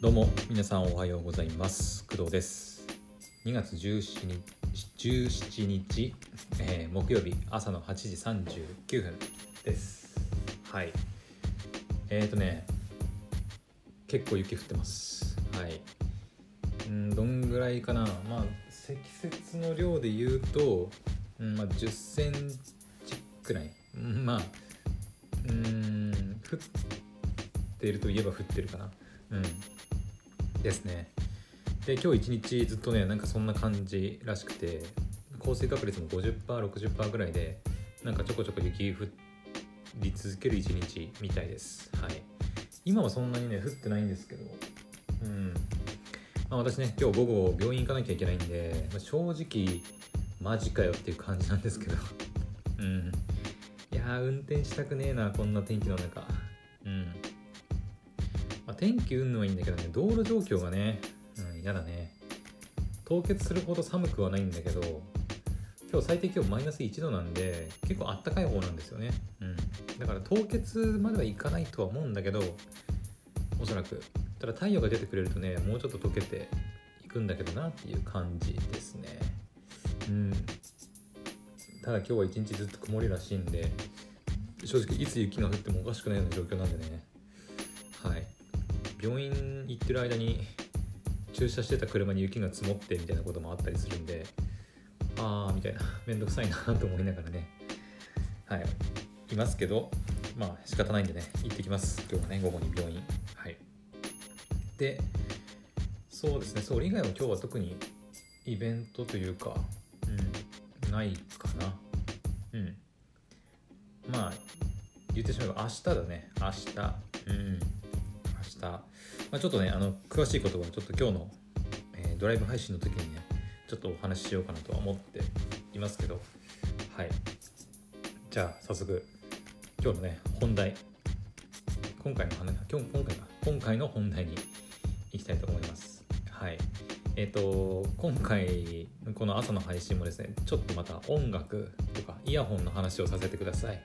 どうも皆さんおはようございます。工藤です。2月17日 ,17 日、えー、木曜日朝の8時39分です。はい。えっ、ー、とね結構雪降ってます。はい。うんどんぐらいかな。まあ積雪の量で言うと、うんまあ、10センチくらい、うん、まあうん降っているといえば降ってるかな。うん。ですね。で今日一日ずっとねなんかそんな感じらしくて降水確率も 50%60% ぐらいでなんかちょこちょこ雪降り続ける一日みたいです。はい。今はそんなにね降ってないんですけどうん。まあ、私ね今日午後病院行かなきゃいけないんで、まあ、正直マジかよっていう感じなんですけど。うん。いや運転したくねえなこんな天気の中、天気運のはいいんだけどね道路状況がねうん嫌だね。凍結するほど寒くはないんだけど今日最低気温マイナス1度なんで結構あったかい方なんですよね。うん。だから凍結まではいかないとは思うんだけどおそらく。ただ太陽が出てくれるとねもうちょっと溶けていくんだけどなっていう感じですね。うん。ただ今日は一日ずっと曇りらしいんで正直いつ雪が降ってもおかしくないような状況なんでね。病院行ってる間に駐車してた車に雪が積もってみたいなこともあったりするんでああみたいな めんどくさいなと思いながらね。はい。いますけどまあ仕方ないんでね行ってきます。今日はね午後に病院。はい。でそうですねそれ以外は今日は特にイベントというかうんないかな。うん。まあ言ってしまえば明日だね。明日。うん。した、まあ、ちょっとねあの詳しいことはちょっと今日の、えー、ドライブ配信の時にねちょっとお話ししようかなとは思っていますけど。はい。じゃあ早速今日のね本題。今回の話今今回か。今回の本題に行きたいと思います。はい。えっ、ー、と今回この朝の配信もですねちょっとまた音楽とかイヤホンの話をさせてください。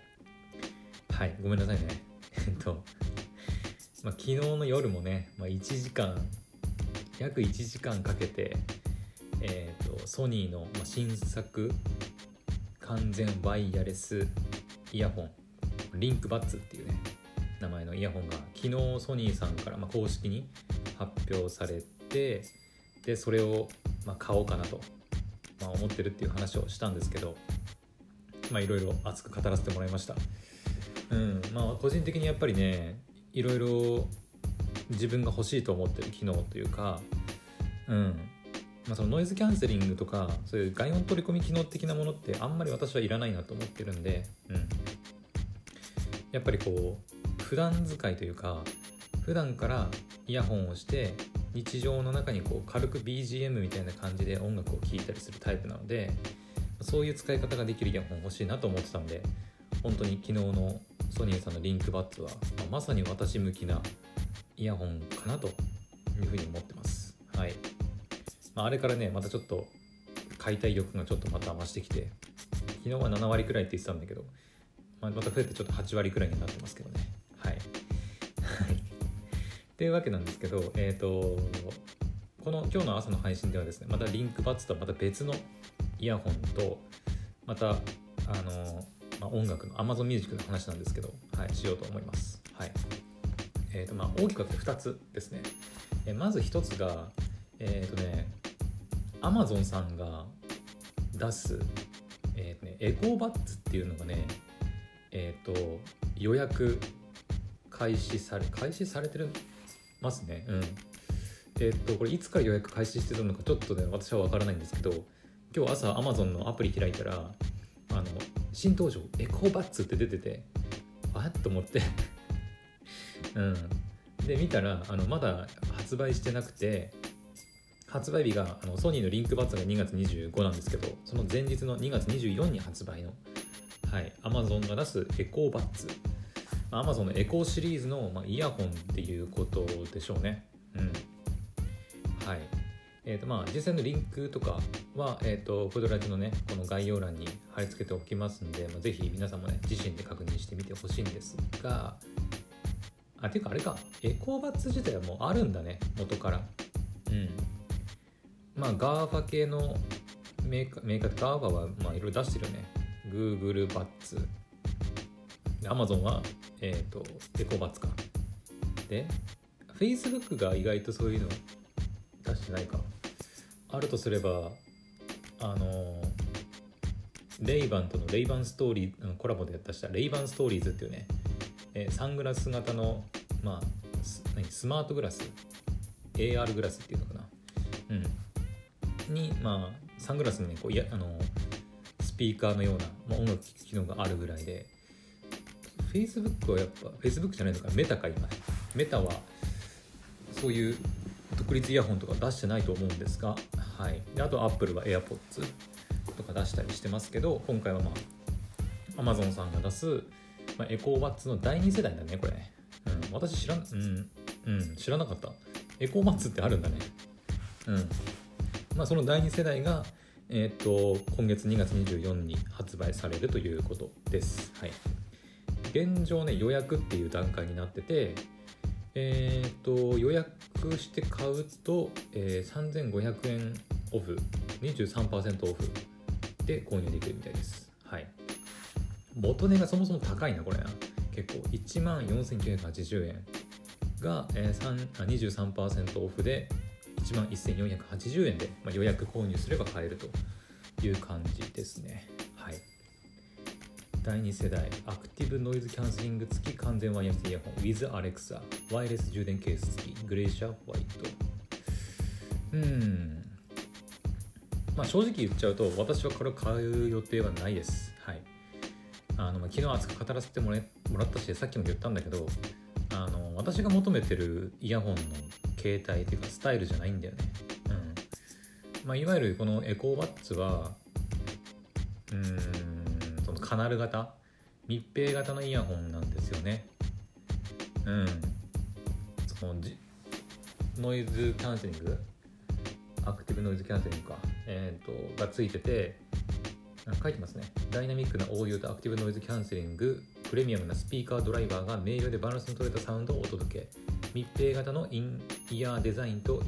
はい。ごめんなさいね。えっとまあ、昨日の夜もね、まあ、1時間約1時間かけて、えーと、ソニーの、新作完全ワイヤレスイヤホンリンクバッツっていうね名前のイヤホンが昨日ソニーさんから、まあ、公式に発表されてでそれを、まあ、買おうかなと、まあ、思ってるっていう話をしたんですけどまあいろいろ熱く語らせてもらいました。うんまあ個人的にやっぱりねいろいろ自分が欲しいと思ってる機能というか、うん。まあ、そのノイズキャンセリングとかそういう外音取り込み機能的なものってあんまり私はいらないなと思ってるんで、うん、やっぱりこう普段使いというか普段からイヤホンをして日常の中にこう軽く BGM みたいな感じで音楽を聴いたりするタイプなのでそういう使い方ができるイヤホン欲しいなと思ってたんで本当に昨日のソニーさんのリンクバッツは、まあ、まさに私向きなイヤホンかなというふうに思ってます。はい。まあ、あれからね、またちょっと買いたい欲がちょっとまた増してきて、昨日は7割くらいって言ってたんだけど、まあ、また増えてちょっと8割くらいになってますけどね。はい。はい。っていうわけなんですけど、えっ、ー、と、この今日の朝の配信ではですね、またリンクバッツとはまた別のイヤホンと、また、あの、まあ、音楽の Amazon Music の話なんですけど、はい、しようと思います。はいえーとまあ、大きく分けて2つですね。えー、まず1つが、えっ、ー、とね、Amazon さんが出す、えーとね、エコーバッツっていうのがね、えっ、ー、と予約開始され開始されてるますね。うん。えっ、とこれいつから予約開始してるのかちょっとね私は分からないんですけど今日朝 Amazon のアプリ開いたらあの新登場エコバッツって出ててあっと思って。うん。で見たらあのまだ発売してなくて発売日があのソニーのリンクバッツが2月25なんですけどその前日の2月24に発売のはい Amazon が出すエコーバッツ。Amazon のエコーシリーズの、まあ、イヤホンっていうことでしょうね。うん。はい。えーとまあ、実際のリンクとかは、えーと、フードラジのねこの概要欄に貼り付けておきますんで、まあ、ぜひ皆さんもね自身で確認してみてほしいんですがあていうかあれか。エコーバッツ自体はもうあるんだね元から。うん。まあ GAFA 系のメーカーメーカー GAFA はまあいろいろ出してるよね。Google バッツ。Amazon はえっ、ー、とエコーバッツか。で Facebook が意外とそういうの出してないか。あるとすればあのレイバンとのレイバンストーリーコラボで出したレイバンストーリーズっていうね、えー、サングラス型の、まあ、ススマートグラス AR グラスっていうのかな。うん。にまあサングラスにねこういやあのスピーカーのような、まあ、音楽聴く機能があるぐらいで Facebook はやっぱ Facebook じゃないのかメタか今。メタはそういう独立イヤホンとか出してないと思うんですが、はい、であと Apple は AirPods とか出したりしてますけど今回はまあ Amazon さんが出す、まあ、エコーバッツの第2世代だねこれ、うん、私知らん、うん。うん、知らなかった。エコーバッツってあるんだね。うん。まあその第2世代がえっ、と今月2月24日に発売されるということです。はい。現状ね予約っていう段階になっててえ、ー、と予約して買うと、えー、3500円オフ23%オフで購入できるみたいです。はい。元値がそもそも高いなこれな。結構。1万4980円が、えー、23%オフで1万1480円で、まあ、予約購入すれば買えるという感じですね。はい。第2世代アクティブノイズキャンセリング付き完全ワイヤレスイヤホン with Alexa ワイヤレス充電ケース付きグレーシャーホワイト。うん。まあ正直言っちゃうと私はこれを買う予定はないです。はい。あの、まあ、昨日熱く語らせてもらもらったしさっきも言ったんだけどあの私が求めてるイヤホンの形態っていうかスタイルじゃないんだよね。うん。まあいわゆるこのエコーバッツはうん。カナル型？密閉型のイヤホンなんですよね。うん。そのノイズキャンセリング？アクティブノイズキャンセリングか。えっ、ー、とがついてて書いてますね。ダイナミックな応用とアクティブノイズキャンセリング。プレミアムなスピーカードライバーが明瞭でバランスの取れたサウンドをお届け。密閉型のインイヤーデザインと、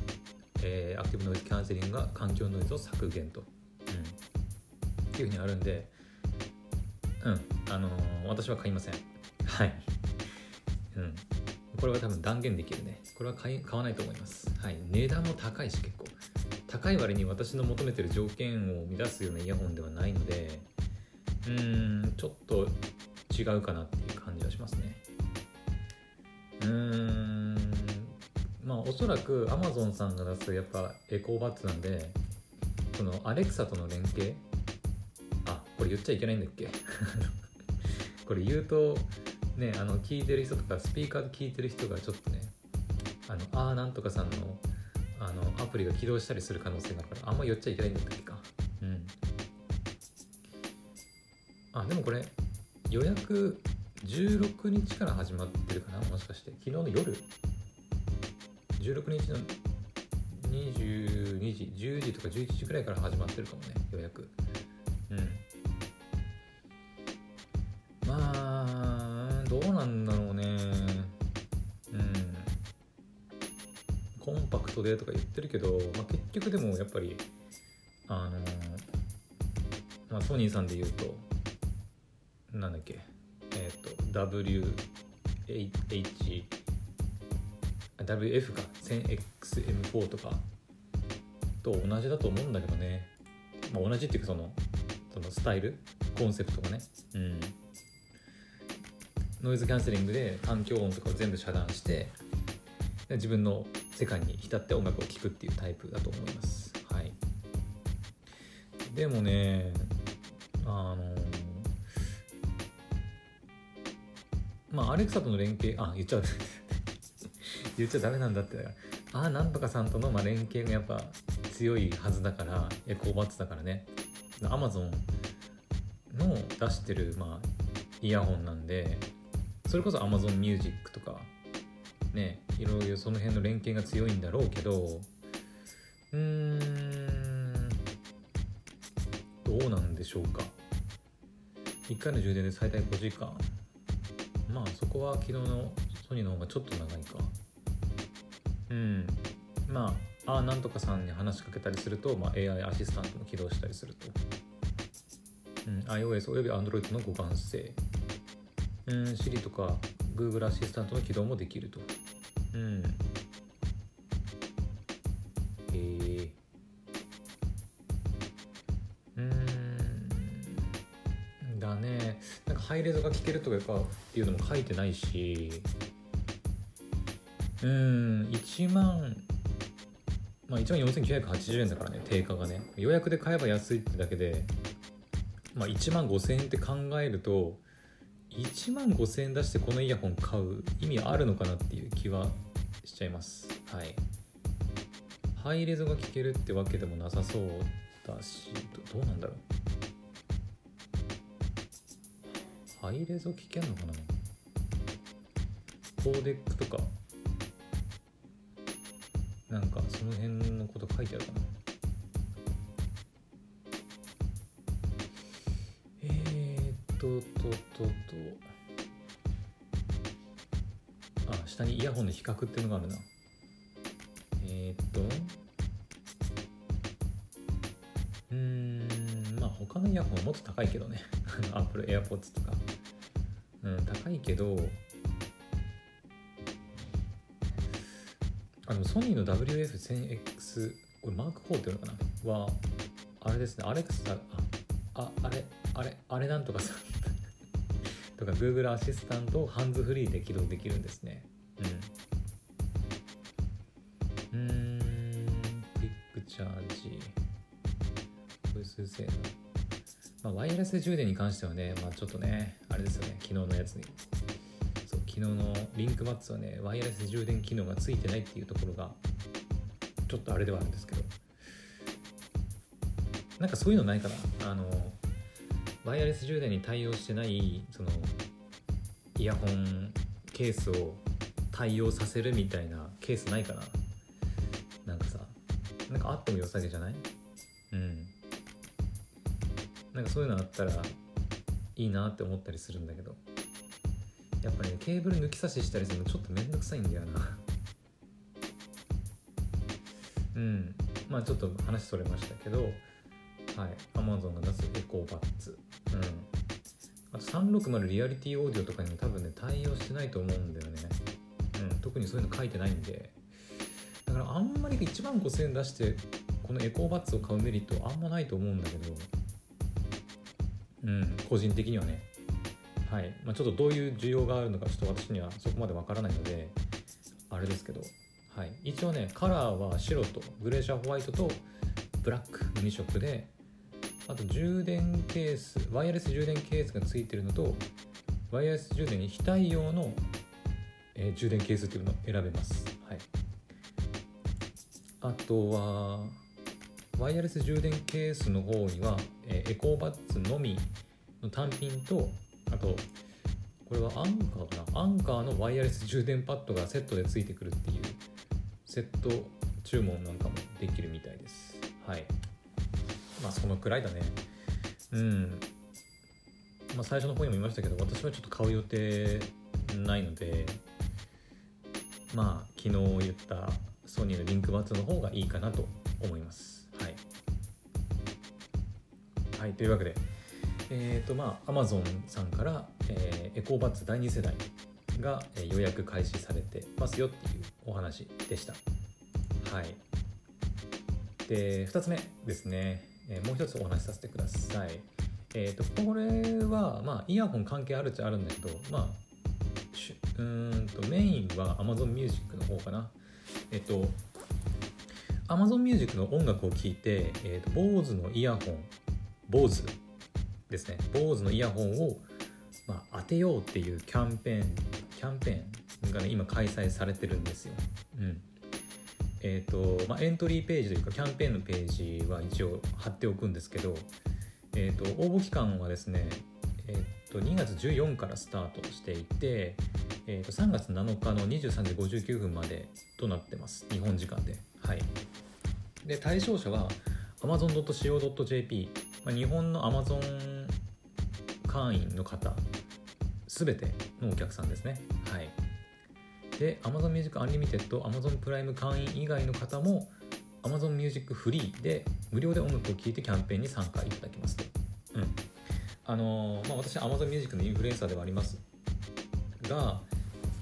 えー、アクティブノイズキャンセリングが環境ノイズを削減と、うん、っていうふうにあるんでうん。あのー、私は買いません。はい。うん。これは多分断言できるね。これは買買わないと思います。はい。値段も高いし結構。高い割に私の求めてる条件を満たすようなイヤホンではないのでうーんちょっと違うかなっていう感じはしますね。うーん。まあおそらく Amazon さんが出すやっぱエコーバッツなんでこの Alexa との連携これ言っちゃいけないんだっけ？これ言うとねあの聞いてる人とかスピーカーで聞いてる人がちょっとねあのあーなんとかさんのあのアプリが起動したりする可能性があるからあんま言っちゃいけないんだっけか？うん。あでもこれ予約16日から始まってるかな？もしかして。昨日の夜？16日の22時10時とか11時くらいから始まってるかもね予約。どうなんだろうね。うん。コンパクトでとか言ってるけど、まあ、結局でもやっぱりあのまあ、ソニーさんで言うとなんだっけえっ、ー、と WH WF か 1000XM4 とかと同じだと思うんだけどね、まあ、同じっていうかそのそのスタイルコンセプトがね。うん。ノイズキャンセリングで環境音とかを全部遮断して自分の世界に浸って音楽を聴くっていうタイプだと思います。はい、でもねあのまあアレクサとの連携あ言っちゃう。言っちゃダメなんだって。ああなんとかさんとのまあ連携がやっぱ強いはずだからエコーバッツだからね。アマゾンの出してるまあイヤホンなんでそれこそ Amazon Music とかねいろいろその辺の連携が強いんだろうけどうーんどうなんでしょうか。1回の充電で最大5時間。まあそこは昨日のソニーの方がちょっと長いか。うん。まああなんとかさんに話しかけたりすると、まあ、AI アシスタントも起動したりすると、うん、iOS および Android の互換性。うん Siri とか Google アシスタントの起動もできると。うん。えー、うん。だね。なんかハイレゾが聞けるとかっていうのも書いてないし。うん。1万まあ1万4980円だからね定価がね。予約で買えば安いってだけで。まあ1万5000円って考えると1万5000円出してこのイヤホン買う意味あるのかなっていう気はしちゃいます。はい。ハイレゾが聞けるってわけでもなさそうだしどうなんだろう。ハイレゾ聞けんのかな？コーデックとか。なんかその辺のこと書いてあるかな。とととと。あ下にイヤホンの比較っていうのがあるな。えー、っと。うんまあ他のイヤホンはもっと高いけどね。Apple AirPods とか。うん高いけど。あのソニーの WF1000X これマーク4っていうのかな？はあれですね。アレクサあれあれなんとかさ とか Google アシスタントをハンズフリーで起動できるんですね。うん。うん。クイックチャージ。ボイス性能まあワイヤレス充電に関してはねまあちょっとねあれですよね。昨日のやつに。昨日のリンクマッツはねワイヤレス充電機能がついてないっていうところがちょっとあれではあるんですけど。なんかそういうのないかな。あのワイヤレス充電に対応してないそのイヤホンケースを対応させるみたいなケースないかな。なんかさなんかあっても良さげじゃない？うん。なんかそういうのあったらいいなって思ったりするんだけど。やっぱりねケーブル抜き差ししたりするのちょっとめんどくさいんだよな。うん。まあちょっと話それましたけどはい。Amazon が出すエコーバッツ。うん。あと360リアリティオーディオとかにも多分ね対応してないと思うんだよね。うん。特にそういうの書いてないんで。だからあんまり1万5000円出してこのエコーバッツを買うメリットはあんまないと思うんだけど。うん。個人的にはね。はい。まあ、ちょっとどういう需要があるのかちょっと私にはそこまでわからないのであれですけど、はい、一応ねカラーは白とグレーシャーホワイトとブラック2色であと充電ケースワイヤレス充電ケースがついてるのとワイヤレス充電に非対応の、えー、充電ケースっていうのを選べます、はい、あとはワイヤレス充電ケースの方には、えー、エコーバッツのみの単品とあとこれはアンカーかな？アンカーのワイヤレス充電パッドがセットでついてくるっていうセット注文なんかもできるみたいです。はい。まあそのくらいだねうんまあ最初の方にも言いましたけど私はちょっと買う予定ないのでまあ昨日言ったソニーのリンクバッツの方がいいかなと思いますはいはいというわけでえーとまあ、Amazon さんから、えー、エコーバッツ第2世代が、えー、予約開始されてますよっていうお話でした。はい。で、2つ目ですね。えー、もう一つお話しさせてください。えっ、ー、と、これは、まあ、イヤホン関係あるっちゃあるんだけど、まあ、うんとメインは Amazon Music の方かな。えっ、と、Amazon Music の音楽を聴いて、えーと、BOSE のイヤホン、BOSE ですね BOSE のイヤホンを、まあ、当てようっていうキャンペーンキャンペーンがね今開催されてるんですよ。うんえーとまあ、エントリーページというかキャンペーンのページは一応貼っておくんですけど、えーと、応募期間はですね、えーと、2月14からスタートしていて、えーと、3月7日の23時59分までとなってます日本時間で。はい、で対象者は amazon.co.jp、まあ、日本の Amazon 会員の方全てのお客さんですね。はい。で Amazon Music Unlimited、Amazon プライム会員以外の方も Amazon Music フリーで無料で音楽を聴いてキャンペーンに参加いただけますと。うん。あのー、まあ私は Amazon Music のインフルエンサーではありますが、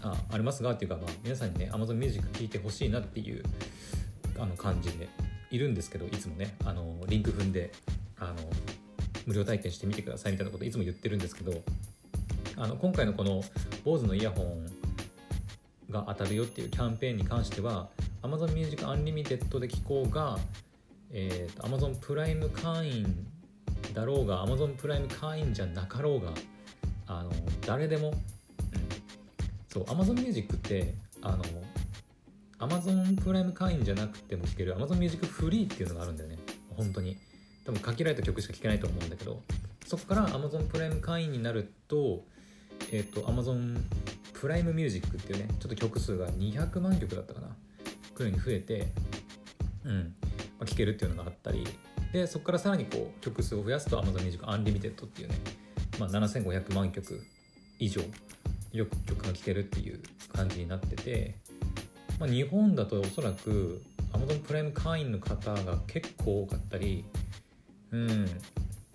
あありますがっていうか、まあ、皆さんにね Amazon Music 聴いてほしいなっていうあの感じでいるんですけどいつもねあのリンク踏んであの無料体験してみてくださいみたいなこといつも言ってるんですけどあの今回のこの BOSE のイヤホンが当たるよっていうキャンペーンに関しては Amazon Music Unlimited で聞こうが、えーと、Amazon プライム会員だろうが Amazon プライム会員じゃなかろうがあの誰でも、うん、そう Amazon Music ってあの Amazon プライム会員じゃなくても聴ける Amazon Music フリーっていうのがあるんだよね。本当に。多分限られた曲しか聴けないと思うんだけどそこから Amazon プライム会員になるとえっ、ー、と Amazon プライムミュージックっていうねちょっと曲数が200万曲だったかな。くらいに増えてうん。まあ、聴けるっていうのがあったり。でそこからさらにこう曲数を増やすと Amazon Music Unlimited っていうね、まあ、7500万曲以上よく曲が聴けるっていう感じになってて。まあ、日本だとおそらく Amazon プライム会員の方が結構多かったり、うん、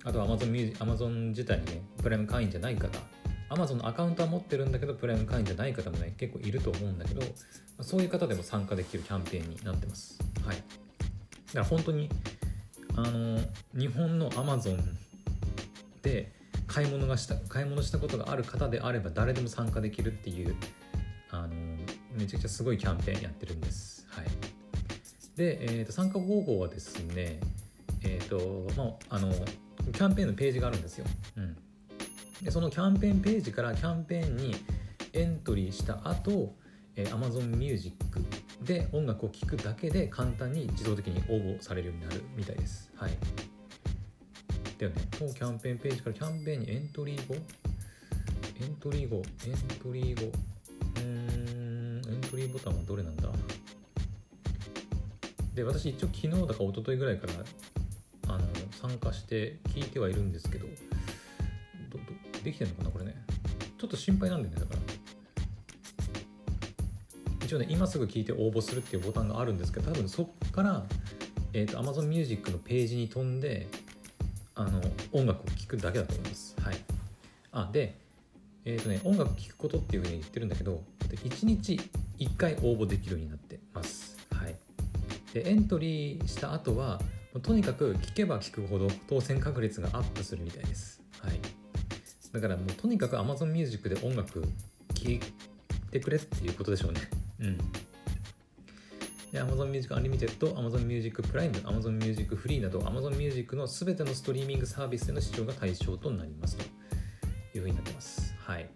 あとは Amazon, Amazon 自体にね、プライム会員じゃない方、Amazon のアカウントは持ってるんだけど、プライム会員じゃない方もね、結構いると思うんだけど、そういう方でも参加できるキャンペーンになってます。はい。だから本当に、あの、日本の Amazon で買い物がした、買い物したことがある方であれば誰でも参加できるっていう、あの、めちゃくちゃすごいキャンペーンやってるんです。はい、で、えーと、参加方法はですね、えっ、ー、とまあ、あのキャンペーンのページがあるんですよ。うん、でそのキャンペーンページからキャンペーンにエントリーした後、えー、Amazon Music で音楽を聴くだけで簡単に自動的に応募されるようになるみたいです。はい。ではね、当キャンペーンページからキャンペーンにエントリー後、エントリー後、エントリー後、うーん、エントリーボタンはどれなんだ？で私一応昨日だか一昨日ぐらいからあの参加して聞いてはいるんですけどできてんのかなこれね。ちょっと心配なんだよねだから。一応ね今すぐ聞いて応募するっていうボタンがあるんですけど多分そっから、えーと、Amazon Music のページに飛んであの音楽を聴くだけだと思います。はい。あでえっ、ー、とね音楽聴くことっていうふうに言ってるんだけど1日1回応募できるようになってます。はい、でエントリーした後はとにかく聞けば聞くほど当選確率がアップするみたいです。はい、だからもうとにかく Amazon Music で音楽聴いてくれっていうことでしょうね。うん。で Amazon Music Unlimited、Amazon Music Prime、Amazon Music Free など Amazon Music の全てのストリーミングサービスでの視聴が対象となりますというふうになってます。はい。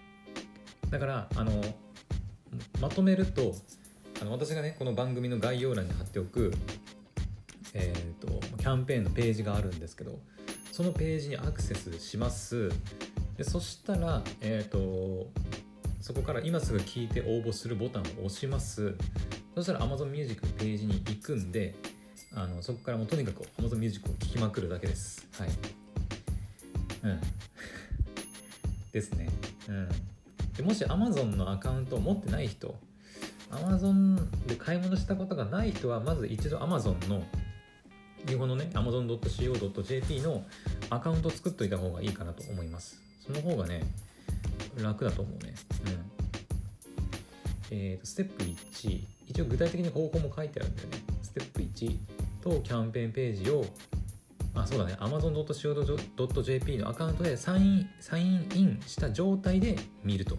だから、あの、まとめるとあの私がねこの番組の概要欄に貼っておく、えーと、キャンペーンのページがあるんですけどそのページにアクセスしますでそしたら、えーと、そこから今すぐ聞いて応募するボタンを押します。そしたら Amazon Music のページに行くんであのそこからもうとにかく Amazon Music を聴きまくるだけです。はい。うん。ですね。うん。でもし Amazon のアカウントを持ってない人 Amazon で買い物したことがない人はまず一度 Amazon の日本のね amazon.co.jp のアカウントを作っといた方がいいかなと思います。その方がね楽だと思うね。うん。えーと、ステップ1一応具体的に方法も書いてあるんだよね。ステップ1とキャンペーンページをあそうだね。amazon.co.jp のアカウントでサインサインインした状態で見ると、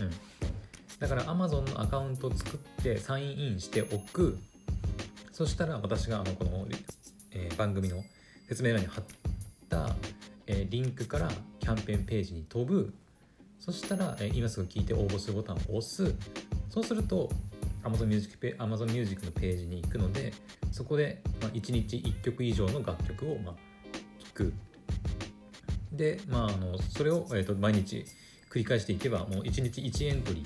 うん、だから Amazon のアカウントを作ってサインインしておく。そしたら私があのこの、えー、番組の説明欄に貼った、えー、リンクからキャンペーンページに飛ぶ。そしたら、え、今すぐ聞いて応募するボタンを押す。そうすると Amazon Music, Amazon Music のページに行くのでそこで、まあ、1日1曲以上の楽曲を、まあ、聴く。で、まあ、あのそれを、えーと、毎日繰り返していけばもう1日1エントリ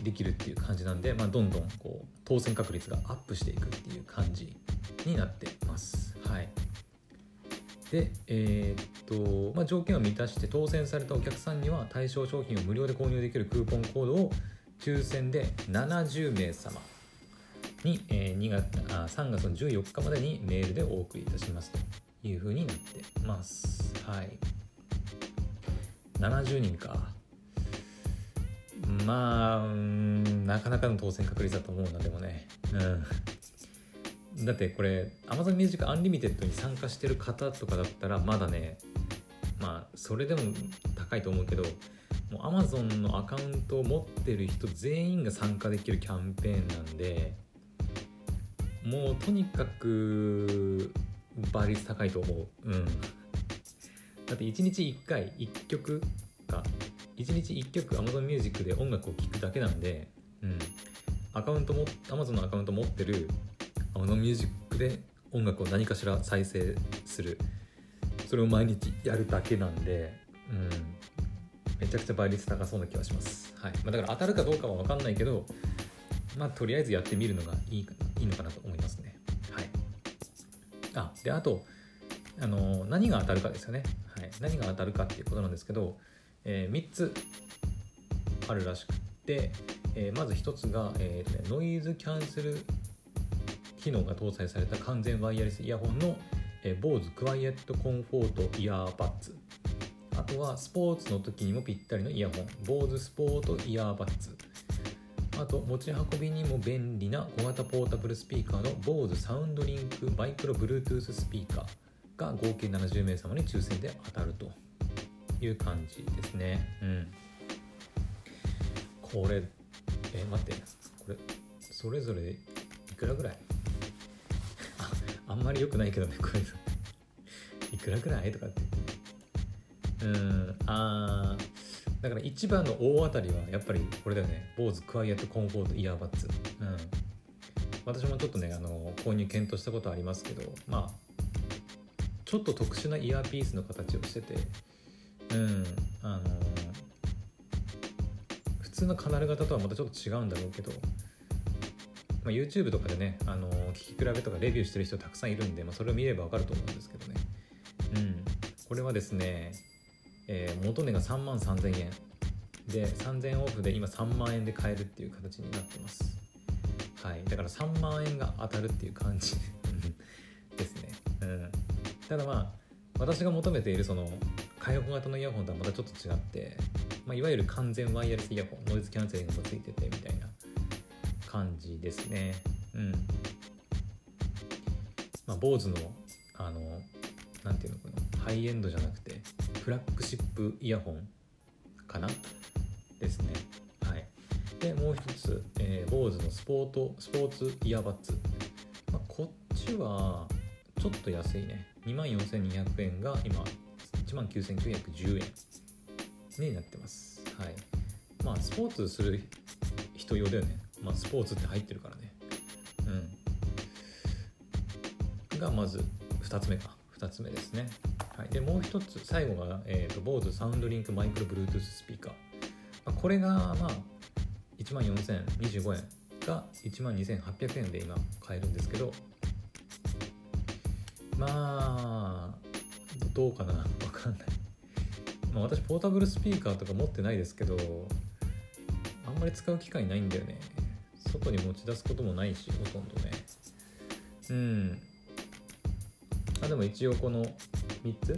ーできるっていう感じなんで、まあ、どんどんこう当選確率がアップしていくっていう感じになってます。はい、で、えー、っとまあ、条件を満たして当選されたお客さんには対象商品を無料で購入できるクーポンコードを抽選で70名様に、えー、2月あ3月の14日までにメールでお送りいたします。というふうになってます。はい。70人か。まあなかなかの当選確率だと思うなでもね。うん。だってこれ Amazon Music Unlimited に参加してる方とかだったらまだねまあそれでも高いと思うけどもう Amazon のアカウントを持ってる人全員が参加できるキャンペーンなんでもうとにかく倍率高いと思う。うん。だって1日1回1曲か1日1曲 Amazon Music で音楽を聴くだけなんでうん。アカウントも Amazon のアカウント持ってる Amazon Music で音楽を何かしら再生する。それを毎日やるだけなんでうん。めちゃくちゃ倍率高そうな気はします、はい。まあ、だから当たるかどうかは分かんないけどまあとりあえずやってみるのがいいいいのかなと思いますね。はい。あであとあの何が当たるかですよね、はい、何が当たるかっていうことなんですけど、えー、3つあるらしくて、えー、まず1つが、えー、ノイズキャンセル機能が搭載された完全ワイヤレスイヤホンの、BOSE クワイエットコンフォートイヤーバッツ。あとはスポーツの時にもぴったりのイヤホン。BOSE スポートイヤーバッツ。あと持ち運びにも便利な小型ポータブルスピーカーの BOSE サウンドリンクマイクロ Bluetooth スピーカーが合計70名様に抽選で当たると。いう感じですね。うん。これえ待って。これそれぞれいくらぐらい？あんまり良くないけどねこれ いくらぐらい？とかって。うんあだから一番の大当たりはやっぱりこれだよね。BOSE クワイエットコンフォートイヤーバッツ。うん。私もちょっとねあの購入検討したことありますけどまあちょっと特殊なイヤーピースの形をしててうんあの普通のカナル型とはまたちょっと違うんだろうけど、まあ、YouTube とかでねあの聞き比べとかレビューしてる人たくさんいるんで、まあ、それを見ればわかると思うんですけどね。うん。これはですね、えー、元値が3万3000円。で3000円オフで今3万円で買えるっていう形になってます。はい。だから3万円が当たるっていう感じ ですね。うん。ただまあ私が求めているその開放型のイヤホンとはまたちょっと違って、まあ、いわゆる完全ワイヤレスイヤホンノイズキャンセリングもついててみたいな。感じですね。うん。まあ BOSE のあのなんていうのかな。ハイエンドじゃなくてフラッグシップイヤホンかな？ですね。はい。でもう一つ、えー、BOSE のスポートスポーツイヤーバッツ、まあ、こっちはちょっと安いね。24,200円が今19,910円になってます。はい。まあスポーツする人用だよね。まあスポーツって入ってるからね。うん。がまず2つ目か。2つ目ですね。はい、でもう一つ最後が、えーと、BOSE サウンドリンクマイクロ Bluetooth スピーカー、まあ、これがまあ1万4025円が1万2800円で今買えるんですけどまあどうかな。わかんない、まあ、私ポータブルスピーカーとか持ってないですけどあんまり使う機会ないんだよね。外に持ち出すこともないしほとんどね。うん。あでも一応この3つ。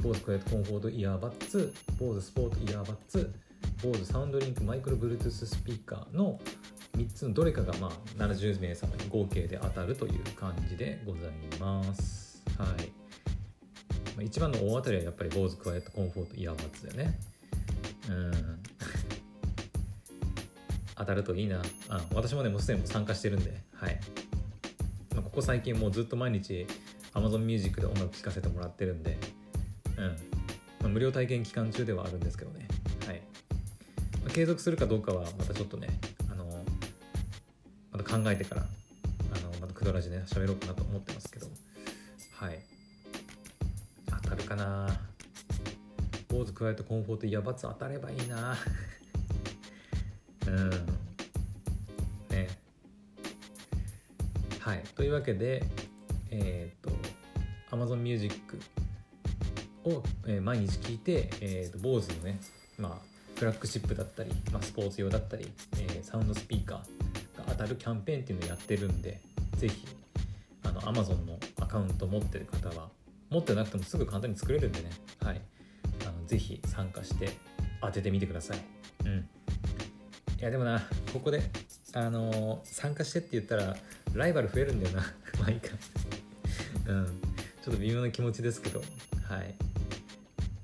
BOSE クワイエットコンフォートイヤーバッツ。BOSE スポートイヤーバッツ。BOSE サウンドリンクマイクロ Bluetooth スピーカーの3つのどれかがまあ70名様に合計で当たるという感じでございます。はい。まあ、一番の大当たりはやっぱり BOSE クワイエットコンフォートイヤーバッツだよね。うん。当たるといいな。あ私もねもうすでに参加してるんで。はい、まあ、ここ最近もうずっと毎日 Amazon Music で音楽聴かせてもらってるんで。うん、まあ、無料体験期間中ではあるんですけどね。はい、まあ、継続するかどうかはまたちょっとねあのまた考えてからあのまたクドラジで喋ろうかなと思ってますけど。はい。当たるかな。坊主加えてコンフォートイヤーバツ当たればいいな。というわけでえっ、と Amazon Music を、えー、毎日聞いて、えーと、坊主のねまあフラッグシップだったり、まあ、スポーツ用だったり、え、サウンドスピーカーが当たるキャンペーンっていうのをやってるんで是非あの Amazon のアカウント持ってる方は持ってなくてもすぐ簡単に作れるんでね。はい。あのぜひ参加して当ててみてください。うん。いやでもなここであの、参加してって言ったらライバル増えるんだよな。まあいいかうん。ちょっと微妙な気持ちですけど。はい。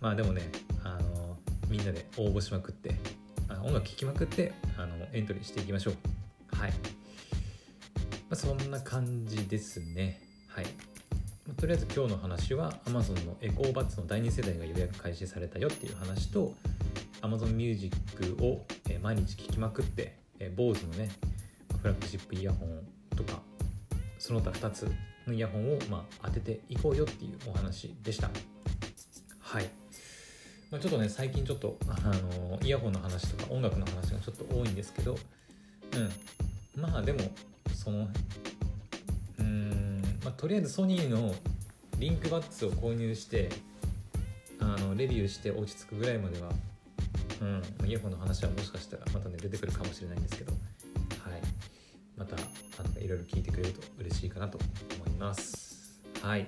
まあでもねあの、みんなで応募しまくってあ音楽聴きまくってあのエントリーしていきましょう。はい、まあ、そんな感じですね。はい、まあ、とりあえず今日の話は Amazon のエコーバッツの第2世代が予約開始されたよっていう話と Amazon Music を毎日聴きまくってえー、BOSE のねフラッグシップイヤホンとかその他2つのイヤホンを、まあ、当てていこうよっていうお話でした。はい、まあ、ちょっとね最近ちょっと、あのイヤホンの話とか音楽の話がちょっと多いんですけどうん。まあでもそのうん、まあ、とりあえずソニーのリンクバッツを購入してあのレビューして落ち着くぐらいまではうん、イヤホンの話はもしかしたらまたね出てくるかもしれないんですけど、はい、またあのいろいろ聞いてくれると嬉しいかなと思います。はい、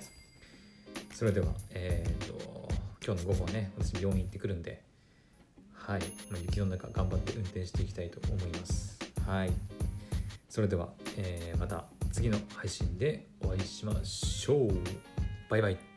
それでは、えーと、と今日の午後はね私病院行ってくるんで、はいまあ、雪の中頑張って運転していきたいと思います。はい、それでは、えー、また次の配信でお会いしましょう。バイバイ。